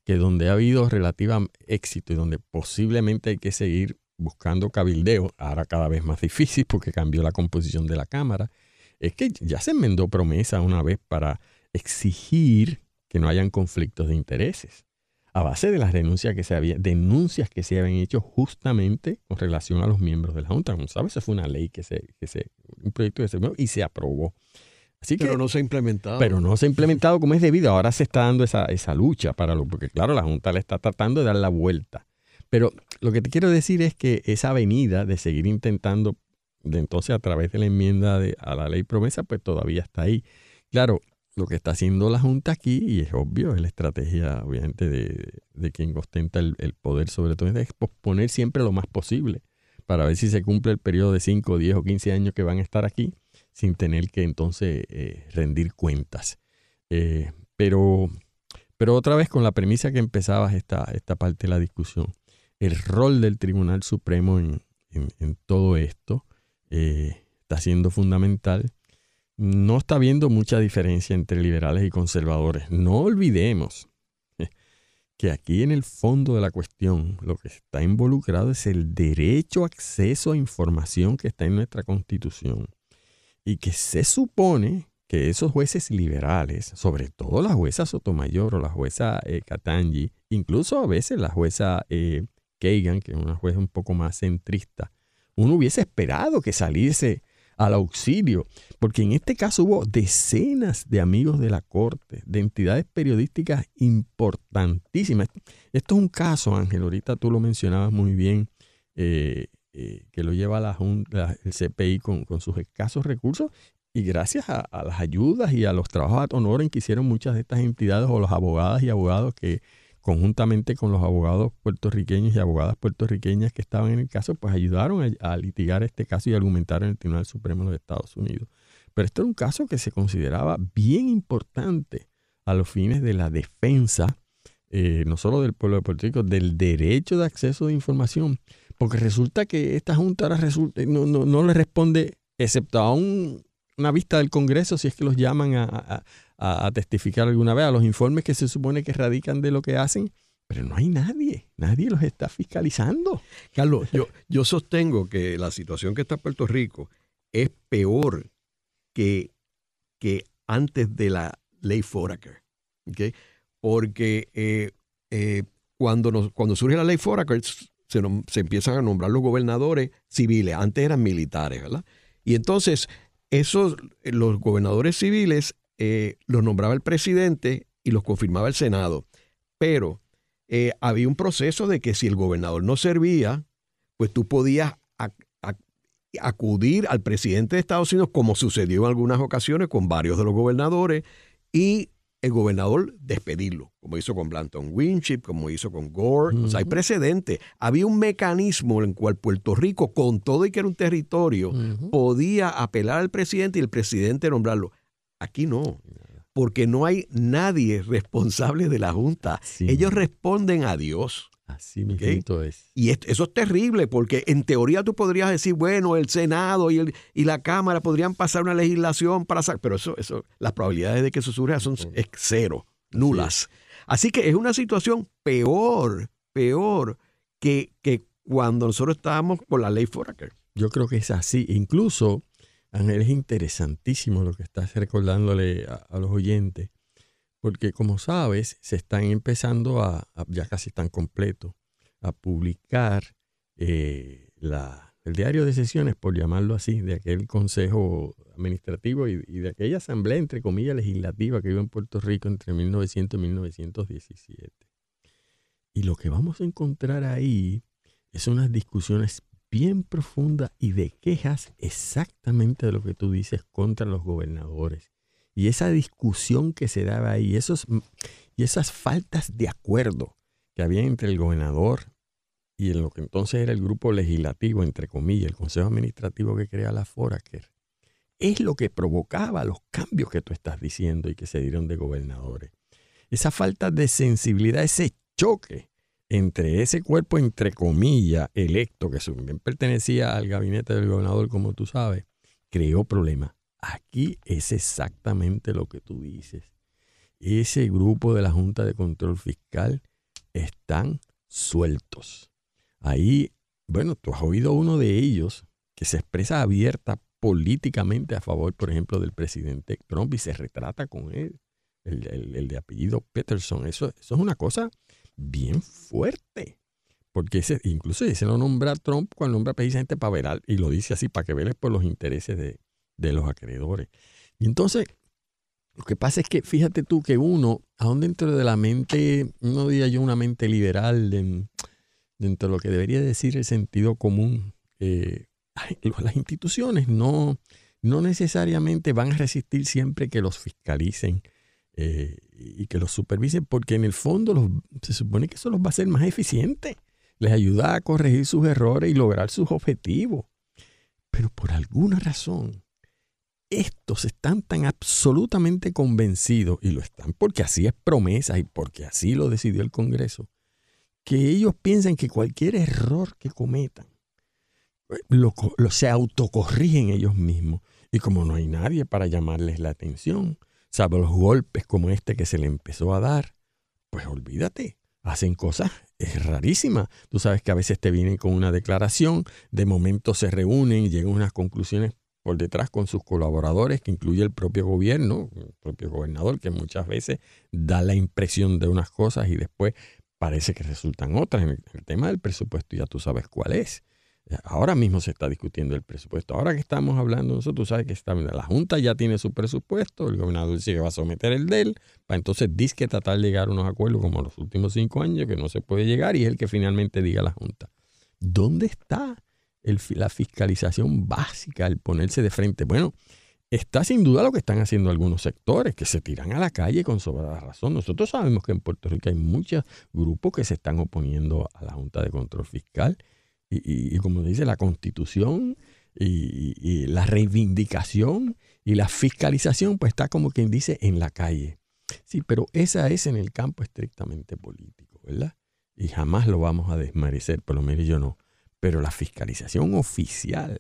que donde ha habido relativa éxito y donde posiblemente hay que seguir buscando cabildeo, ahora cada vez más difícil porque cambió la composición de la Cámara, es que ya se enmendó promesa una vez para exigir que no hayan conflictos de intereses, a base de las denuncias que se, había, denuncias que se habían hecho justamente con relación a los miembros de la Junta. Como sabes, esa fue una ley que se, que se un proyecto que se y se aprobó pero no se ha implementado. Pero no se ha implementado como es debido. Ahora se está dando esa, esa lucha para lo, porque claro, la Junta le está tratando de dar la vuelta. Pero lo que te quiero decir es que esa avenida de seguir intentando, de entonces a través de la enmienda de, a la ley promesa, pues todavía está ahí. Claro, lo que está haciendo la Junta aquí, y es obvio, es la estrategia obviamente de, de quien ostenta el, el, poder sobre todo, es posponer siempre lo más posible para ver si se cumple el periodo de 5, 10 o 15 años que van a estar aquí sin tener que entonces eh, rendir cuentas. Eh, pero, pero otra vez con la premisa que empezabas esta, esta parte de la discusión, el rol del Tribunal Supremo en, todo esto eh, está siendo fundamental. No está habiendo mucha diferencia entre liberales y conservadores. No olvidemos que aquí en el fondo de la cuestión lo que está involucrado es el derecho a acceso a información que está en nuestra constitución y que se supone que esos jueces liberales, sobre todo la jueza Sotomayor o la jueza eh, incluso a veces la jueza eh, Kagan, que es una jueza un poco más centrista, uno hubiese esperado que saliese al auxilio, porque en este caso hubo decenas de amigos de la Corte, de entidades periodísticas importantísimas. Esto es un caso, Ángel, ahorita tú lo mencionabas muy bien, eh, eh, que lo lleva la, el CPI con, sus escasos recursos y gracias a, las ayudas y a los trabajos de honor en que hicieron muchas de estas entidades o los abogadas y abogados que conjuntamente con los abogados puertorriqueños y abogadas puertorriqueñas que estaban en el caso, pues ayudaron a, litigar este caso y argumentar en el Tribunal Supremo de los Estados Unidos. Pero esto era un caso que se consideraba bien importante a los fines de la defensa, eh, no solo del pueblo de Puerto Rico, del derecho de acceso de información porque resulta que esta Junta ahora resulta, no, no, le responde, excepto a una vista del Congreso, si es que los llaman a, testificar alguna vez, a los informes que se supone que radican de lo que hacen, pero no hay nadie, nadie los está fiscalizando. Carlos, yo, yo sostengo que la situación que está en Puerto Rico es peor que, que antes de la ley Foraker. ¿okay? Porque eh, eh, cuando, nos, cuando surge la ley Foraker, se, empiezan a nombrar los gobernadores civiles, antes eran militares, ¿verdad? Y entonces, esos, los gobernadores civiles eh, los nombraba el presidente y los confirmaba el Senado. Pero eh, había un proceso de que si el gobernador no servía, pues tú podías acudir al presidente de Estados Unidos, como sucedió en algunas ocasiones con varios de los gobernadores, y el gobernador despedirlo, como hizo con Blanton Winship, como hizo con Gore. O sea, hay precedente. Había un mecanismo en el cual Puerto Rico, con todo y que era un territorio, podía apelar al presidente y el presidente nombrarlo. Aquí no, porque no hay nadie responsable de la Junta. Ellos responden a Dios. Así mismo es. Y eso es terrible, porque en teoría tú podrías decir, bueno, el Senado y, el, y la Cámara podrían pasar una legislación para sacar, pero eso, eso, las probabilidades de que eso surja son cero, nulas. Así que es una situación peor, peor que, que cuando nosotros estábamos con la ley Foraker. Yo creo que es así. Incluso, Ángel, es interesantísimo lo que estás recordándole a los oyentes porque como sabes, se están empezando a, ya casi están completos, a publicar eh, la, el diario de sesiones, por llamarlo así, de aquel consejo administrativo y, y, de aquella asamblea, entre comillas, legislativa que hubo en Puerto Rico entre 1900 y 1917. Y lo que vamos a encontrar ahí es unas discusiones bien profundas y de quejas exactamente de lo que tú dices contra los gobernadores. Y esa discusión que se daba ahí, esos, y esas faltas de acuerdo que había entre el gobernador y en lo que entonces era el grupo legislativo, entre comillas, el consejo administrativo que crea la Foraker, es lo que provocaba los cambios que tú estás diciendo y que se dieron de gobernadores. Esa falta de sensibilidad, ese choque entre ese cuerpo, entre comillas, electo, que también pertenecía al gabinete del gobernador, como tú sabes, creó problemas. Aquí es exactamente lo que tú dices. Ese grupo de la Junta de Control Fiscal están sueltos. Ahí, bueno, tú has oído uno de ellos que se expresa abierta políticamente a favor, por ejemplo, del presidente Trump y se retrata con él, el, de apellido Peterson. Eso, eso es una cosa bien fuerte. Porque ese, incluso ese lo nombra Trump cuando nombra precisamente para ver, y lo dice así, para que veles por los intereses de, los acreedores. Y entonces, lo que pasa es que fíjate tú que uno, aún dentro de la mente, no diría yo una mente liberal, dentro de lo que debería decir el sentido común, eh, las instituciones no, no necesariamente van a resistir siempre que los fiscalicen eh, y que los supervisen, porque en el fondo se supone que eso los va a hacer más eficientes. Les ayuda a corregir sus errores y lograr sus objetivos. Pero por alguna razón, estos están tan absolutamente convencidos, y lo están porque así es promesa y porque así lo decidió el Congreso, que ellos piensan que cualquier error que cometan eh, lo, se autocorrigen ellos mismos. Y como no hay nadie para llamarles la atención, sabe los golpes como este que se le empezó a dar, pues olvídate, hacen cosas es rarísimas. Tú sabes que a veces te vienen con una declaración, de momento se reúnen y llegan unas conclusiones por detrás con sus colaboradores, que incluye el propio gobierno, el propio gobernador, que muchas veces da la impresión de unas cosas y después parece que resultan otras. En el, tema del presupuesto ya tú sabes cuál es. Ahora mismo se está discutiendo el presupuesto. Ahora que estamos hablando nosotros, sabes que está, la Junta ya tiene su presupuesto, el gobernador dice que va a someter el de él, para entonces dice que tratar de llegar a unos acuerdos como los últimos cinco años, que no se puede llegar, y es el que finalmente diga la Junta. ¿Dónde está la fiscalización básica, el ponerse de frente? Bueno, está sin duda lo que están haciendo algunos sectores, que se tiran a la calle con sobrada razón. Nosotros sabemos que en Puerto Rico hay muchos grupos que se están oponiendo a la Junta de Control Fiscal y, como dice la constitución y, la reivindicación y la fiscalización, pues está como quien dice en la calle. Sí, pero esa es en el campo estrictamente político, ¿verdad? Y jamás lo vamos a desmerecer, por lo menos yo no. Pero la fiscalización oficial,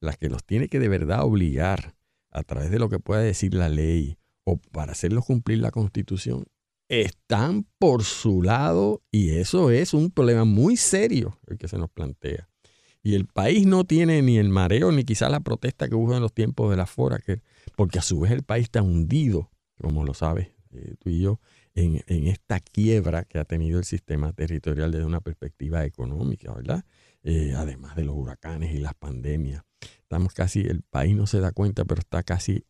la que los tiene que de verdad obligar a través de lo que pueda decir la ley o para hacerlos cumplir la constitución, están por su lado y eso es un problema muy serio el que se nos plantea. Y el país no tiene ni el mareo ni quizás la protesta que hubo en los tiempos de la Fora, porque a su vez el país está hundido, como lo sabes eh, tú y yo, en, esta quiebra que ha tenido el sistema territorial desde una perspectiva económica, ¿verdad? Eh, además de los huracanes y las pandemias. Estamos casi, el país no se da cuenta, pero está casi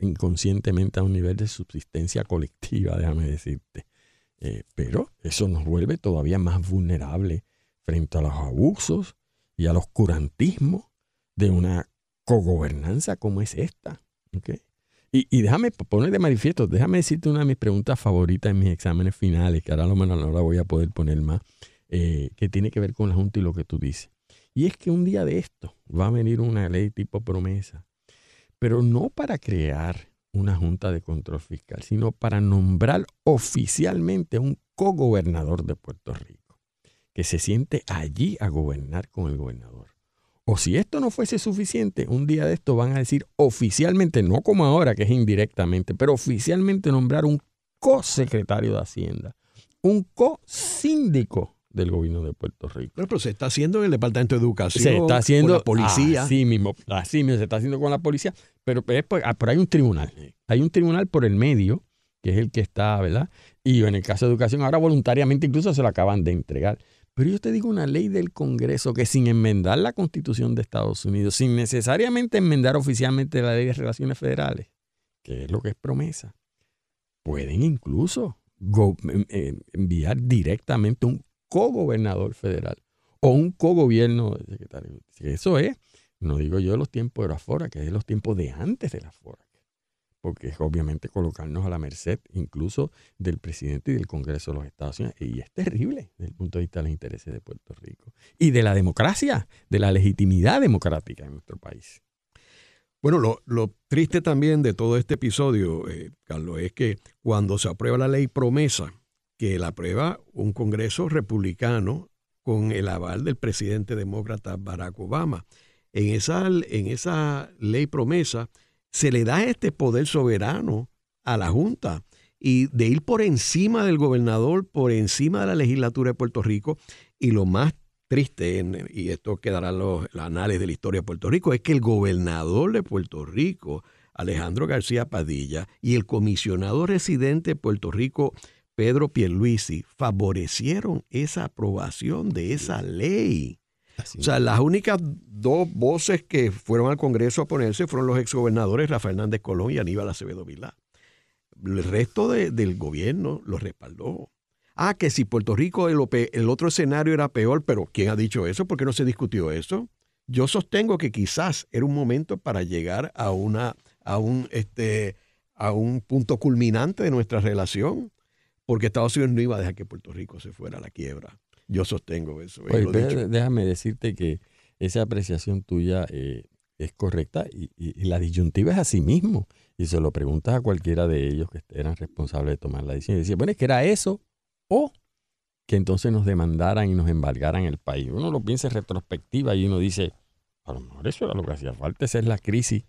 inconscientemente a un nivel de subsistencia colectiva, déjame decirte. Eh, pero eso nos vuelve todavía más vulnerables frente a los abusos y al oscurantismo de una cogobernanza como es esta. Y, déjame poner de manifiesto, déjame decirte una de mis preguntas favoritas en mis exámenes finales, que ahora lo menos no la voy a poder poner más, eh, que tiene que ver con la Junta y lo que tú dices. Y es que un día de esto va a venir una ley tipo promesa pero no para crear una junta de control fiscal, sino para nombrar oficialmente un cogobernador de Puerto Rico, que se siente allí a gobernar con el gobernador. O si esto no fuese suficiente, un día de esto van a decir oficialmente, no como ahora que es indirectamente, pero oficialmente nombrar un co-secretario de Hacienda, un co-síndico del gobierno de Puerto Rico. Pero, se está haciendo en el Departamento de Educación, se está haciendo, con la policía. Así mismo, así mismo se está haciendo con la policía, pero, ah, pero, hay un tribunal. Hay un tribunal por el medio, que es el que está, ¿verdad? Y en el caso de educación, ahora voluntariamente incluso se lo acaban de entregar. Pero yo te digo una ley del Congreso que sin enmendar la Constitución de Estados Unidos, sin necesariamente enmendar oficialmente la ley de relaciones federales, que es lo que es promesa, pueden incluso em, em, enviar directamente un cogobernador federal o un cogobierno de secretario. Eso es, no digo yo de los tiempos de la FORA, que es los tiempos de antes de la FORA porque es obviamente colocarnos a la merced incluso del presidente y del Congreso de los Estados Unidos. Y es terrible desde el punto de vista de los intereses de Puerto Rico y de la democracia, de la legitimidad democrática en nuestro país. Bueno, lo, triste también de todo este episodio, eh, Carlos, es que cuando se aprueba la ley promesa, que la aprueba un Congreso republicano con el aval del presidente demócrata Barack Obama, en esa, en esa ley promesa, se le da este poder soberano a la Junta y de ir por encima del gobernador, por encima de la legislatura de Puerto Rico. Y lo más triste, y esto quedará en los, anales de la historia de Puerto Rico, es que el gobernador de Puerto Rico, Alejandro García Padilla, y el comisionado residente de Puerto Rico, Pedro Pierluisi, favorecieron esa aprobación de esa ley o sea, las únicas dos voces que fueron al Congreso a ponerse fueron los exgobernadores Rafael Hernández Colón y Aníbal Acevedo Vilá. El resto del gobierno lo respaldó. Ah, que si Puerto Rico el, el, otro escenario era peor, pero ¿quién ha dicho eso? ¿Por qué no se discutió eso? Yo sostengo que quizás era un momento para llegar a una a un este a un punto culminante de nuestra relación, porque Estados Unidos no iba a dejar que Puerto Rico se fuera a la quiebra. Yo sostengo eso. Eh, déjame decirte que esa apreciación tuya eh, es correcta y, la disyuntiva es así mismo. Y se lo preguntas a cualquiera de ellos que eran responsables de tomar la decisión. Y decía, bueno, es que era eso o que entonces nos demandaran y nos embargaran el país. Uno lo piensa en retrospectiva y uno dice, a lo mejor eso era lo que hacía falta, esa es la crisis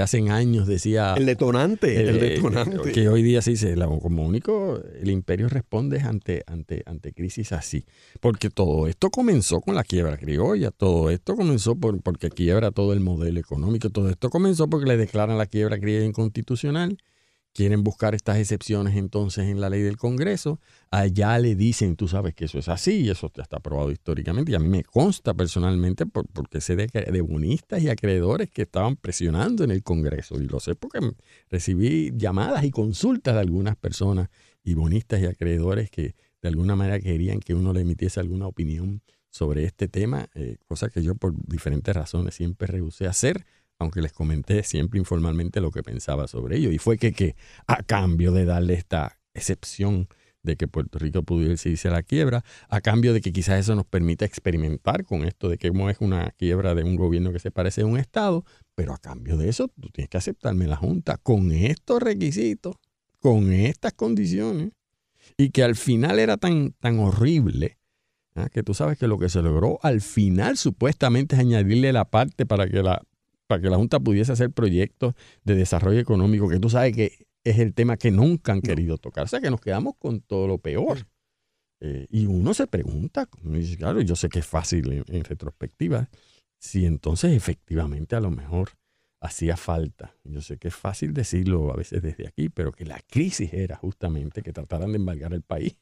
que hace años decía... El detonante, el eh, detonante. Que hoy día se dice, como único, el imperio responde ante, ante, ante crisis así. Porque todo esto comenzó con la quiebra criolla, todo esto comenzó por, porque quiebra todo el modelo económico, todo esto comenzó porque le declaran la quiebra criolla inconstitucional quieren buscar estas excepciones entonces en la ley del Congreso, allá le dicen, tú sabes que eso es así, y eso está aprobado históricamente, y a mí me consta personalmente porque sé de, de bonistas y acreedores que estaban presionando en el Congreso, y lo sé porque recibí llamadas y consultas de algunas personas y bonistas y acreedores que de alguna manera querían que uno le emitiese alguna opinión sobre este tema, eh, cosa que yo por diferentes razones siempre rehusé hacer, aunque les comenté siempre informalmente lo que pensaba sobre ello. Y fue que, que a cambio de darle esta excepción de que Puerto Rico pudiese irse la quiebra, a cambio de que quizás eso nos permita experimentar con esto de que es una quiebra de un gobierno que se parece a un Estado, pero a cambio de eso tú tienes que aceptarme la Junta con estos requisitos, con estas condiciones, y que al final era tan, tan horrible ¿ah? que tú sabes que lo que se logró al final supuestamente es añadirle la parte para que la para que la Junta pudiese hacer proyectos de desarrollo económico, que tú sabes que es el tema que nunca han querido tocar. O sea, que nos quedamos con todo lo peor. Eh, y uno se pregunta, claro, yo sé que es fácil en, retrospectiva, si entonces efectivamente a lo mejor hacía falta. Yo sé que es fácil decirlo a veces desde aquí, pero que la crisis era justamente que trataran de embargar el país.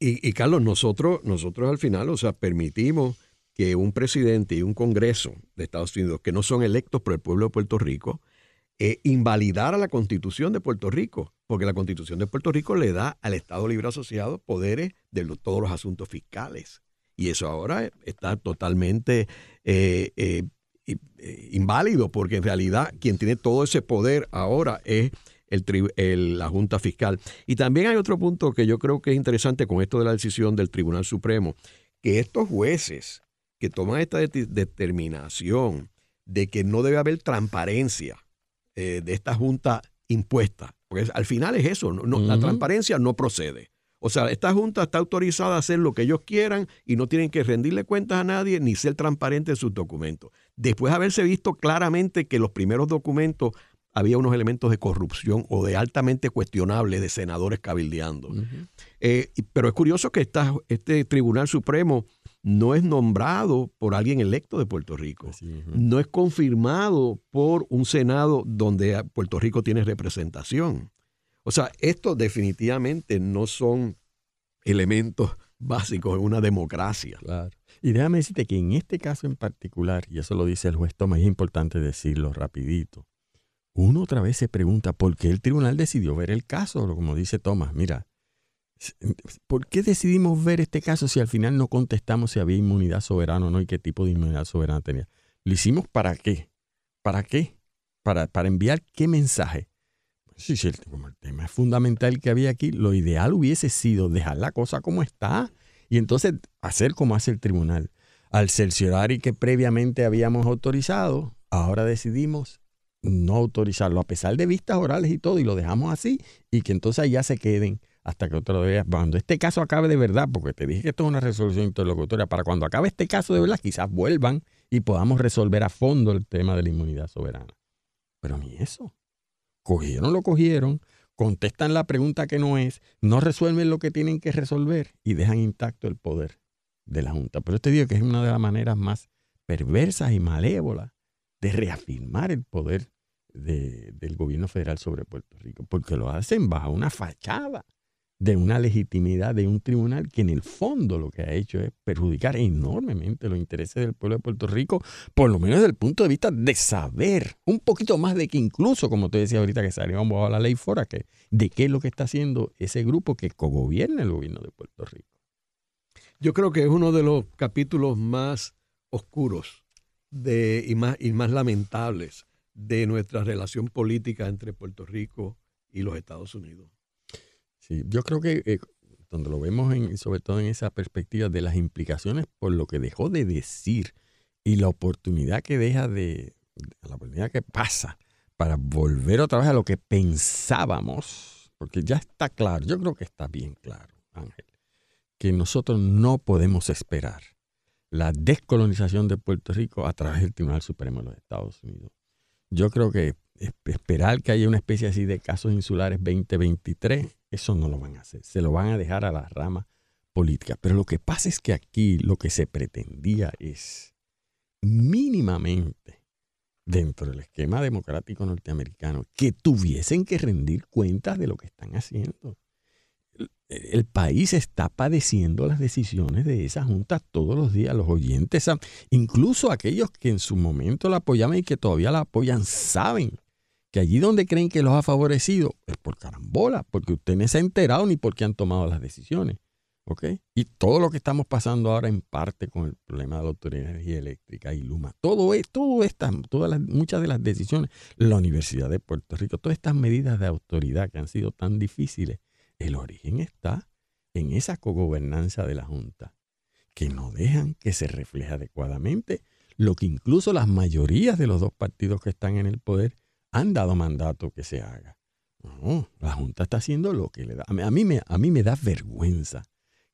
Y, y Carlos, nosotros, nosotros al final, o sea, permitimos que un presidente y un Congreso de Estados Unidos que no son electos por el pueblo de Puerto Rico eh, invalidara la constitución de Puerto Rico, porque la constitución de Puerto Rico le da al Estado Libre Asociado poderes de todos los asuntos fiscales. Y eso ahora está totalmente eh, eh, inválido, porque en realidad quien tiene todo ese poder ahora es el, la Junta Fiscal. Y también hay otro punto que yo creo que es interesante con esto de la decisión del Tribunal Supremo, que estos jueces que toman esta determinación de que no debe haber transparencia eh, de esta junta impuesta, porque al final es eso, no, la transparencia no procede. O sea, esta junta está autorizada a hacer lo que ellos quieran y no tienen que rendirle cuentas a nadie ni ser transparente en sus documentos. Después de haberse visto claramente que los primeros documentos había unos elementos de corrupción o de altamente cuestionables de senadores cabildeando. Eh, pero es curioso que este Tribunal Supremo no es nombrado por alguien electo de Puerto Rico, no es confirmado por un Senado donde Puerto Rico tiene representación. O sea, estos definitivamente no son elementos básicos en una democracia. Claro. Y déjame decirte que en este caso en particular, y eso lo dice el juez Thomas, es importante decirlo rapidito, uno otra vez se pregunta por qué el tribunal decidió ver el caso, como dice Thomas, mira, ¿por qué decidimos ver este caso si al final no contestamos si había inmunidad soberana o no y qué tipo de inmunidad soberana tenía? ¿Lo hicimos para qué? ¿Para qué? ¿Para, para enviar qué mensaje? Sí, sí, como el tema es fundamental que había aquí, lo ideal hubiese sido dejar la cosa como está y entonces hacer como hace el tribunal. Al cerciorar y que previamente habíamos autorizado, ahora decidimos no autorizarlo a pesar de vistas orales y todo y lo dejamos así y que entonces ya se queden hasta que otro día, cuando este caso acabe de verdad, porque te dije que esto es una resolución interlocutoria, para cuando acabe este caso de verdad, quizás vuelvan y podamos resolver a fondo el tema de la inmunidad soberana. Pero ni eso. Cogieron, lo cogieron, contestan la pregunta que no es, no resuelven lo que tienen que resolver y dejan intacto el poder de la Junta. Pero te digo que es una de las maneras más perversas y malévolas de reafirmar el poder del gobierno federal sobre Puerto Rico, porque lo hacen bajo una fachada de una legitimidad de un tribunal que en el fondo lo que ha hecho es perjudicar enormemente los intereses del pueblo de Puerto Rico, por lo menos desde el punto de vista de saber un poquito más de que incluso, como te decía ahorita que salió a la ley fuera, que de qué es lo que está haciendo ese grupo que cogobierna el gobierno de Puerto Rico. Yo creo que es uno de los capítulos más oscuros de, y, más, y más lamentables de nuestra relación política entre Puerto Rico y los Estados Unidos. Sí, yo creo que eh, donde lo vemos en, sobre todo en esa perspectiva de las implicaciones por lo que dejó de decir y la oportunidad que deja de, la oportunidad que pasa para volver otra vez a lo que pensábamos, porque ya está claro, yo creo que está bien claro, Ángel, que nosotros no podemos esperar la descolonización de Puerto Rico a través del Tribunal Supremo de los Estados Unidos. Yo creo que esperar que haya una especie así de casos insulares 2023 eso no lo van a hacer. Se lo van a dejar a la rama política. Pero lo que pasa es que aquí lo que se pretendía es mínimamente dentro del esquema democrático norteamericano que tuviesen que rendir cuentas de lo que están haciendo. El, país está padeciendo las decisiones de esa junta todos los días. Los oyentes, incluso aquellos que en su momento la apoyaban y que todavía la apoyan, saben que allí donde creen que los ha favorecido es por carambola, porque usted no se ha enterado ni por qué han tomado las decisiones. ¿Ok? Y todo lo que estamos pasando ahora en parte con el problema de la Autoridad de Energía Eléctrica y Luma, todo, es, todo estas, todas las, muchas de las decisiones, la Universidad de Puerto Rico, todas estas medidas de autoridad que han sido tan difíciles, el origen está en esa cogobernanza de la Junta, que no dejan que se refleje adecuadamente lo que incluso las mayorías de los dos partidos que están en el poder han dado mandato que se haga. No, la Junta está haciendo lo que le da. A mí, me, da vergüenza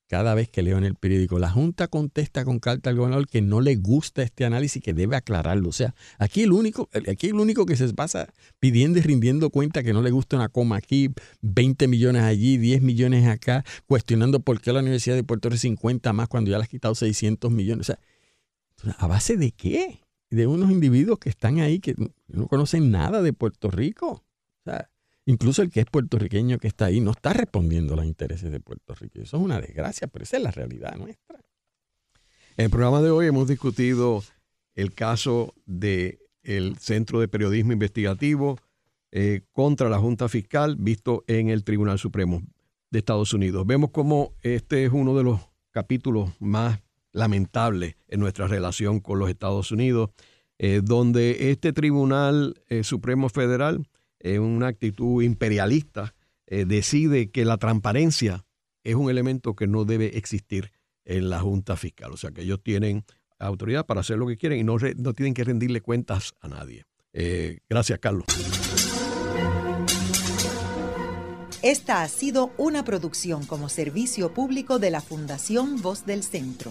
cada vez que leo en el periódico, la Junta contesta con carta al gobernador que no le gusta este análisis que debe aclararlo. O sea, aquí el único, aquí el único que se pasa pidiendo y rindiendo cuenta que no le gusta una coma aquí, 20 millones allí, 10 millones acá, cuestionando por qué la Universidad de Puerto Rico es 50 más cuando ya le has quitado 600 millones. O sea, ¿a base de qué? De unos individuos que están ahí que no conocen nada de Puerto Rico. O sea, incluso el que es puertorriqueño que está ahí no está respondiendo a los intereses de Puerto Rico. Eso es una desgracia, pero esa es la realidad nuestra. En el programa de hoy hemos discutido el caso del Centro de Periodismo Investigativo eh, contra la Junta Fiscal visto en el Tribunal Supremo de Estados Unidos. Vemos cómo este es uno de los capítulos más lamentable en nuestra relación con los Estados Unidos, eh, donde este Tribunal eh, Supremo Federal, en una actitud imperialista, eh, decide que la transparencia es un elemento que no debe existir en la Junta Fiscal. O sea, que ellos tienen autoridad para hacer lo que quieren y no, no tienen que rendirle cuentas a nadie. gracias, Carlos. Esta ha sido una producción como servicio público de la Fundación Voz del Centro.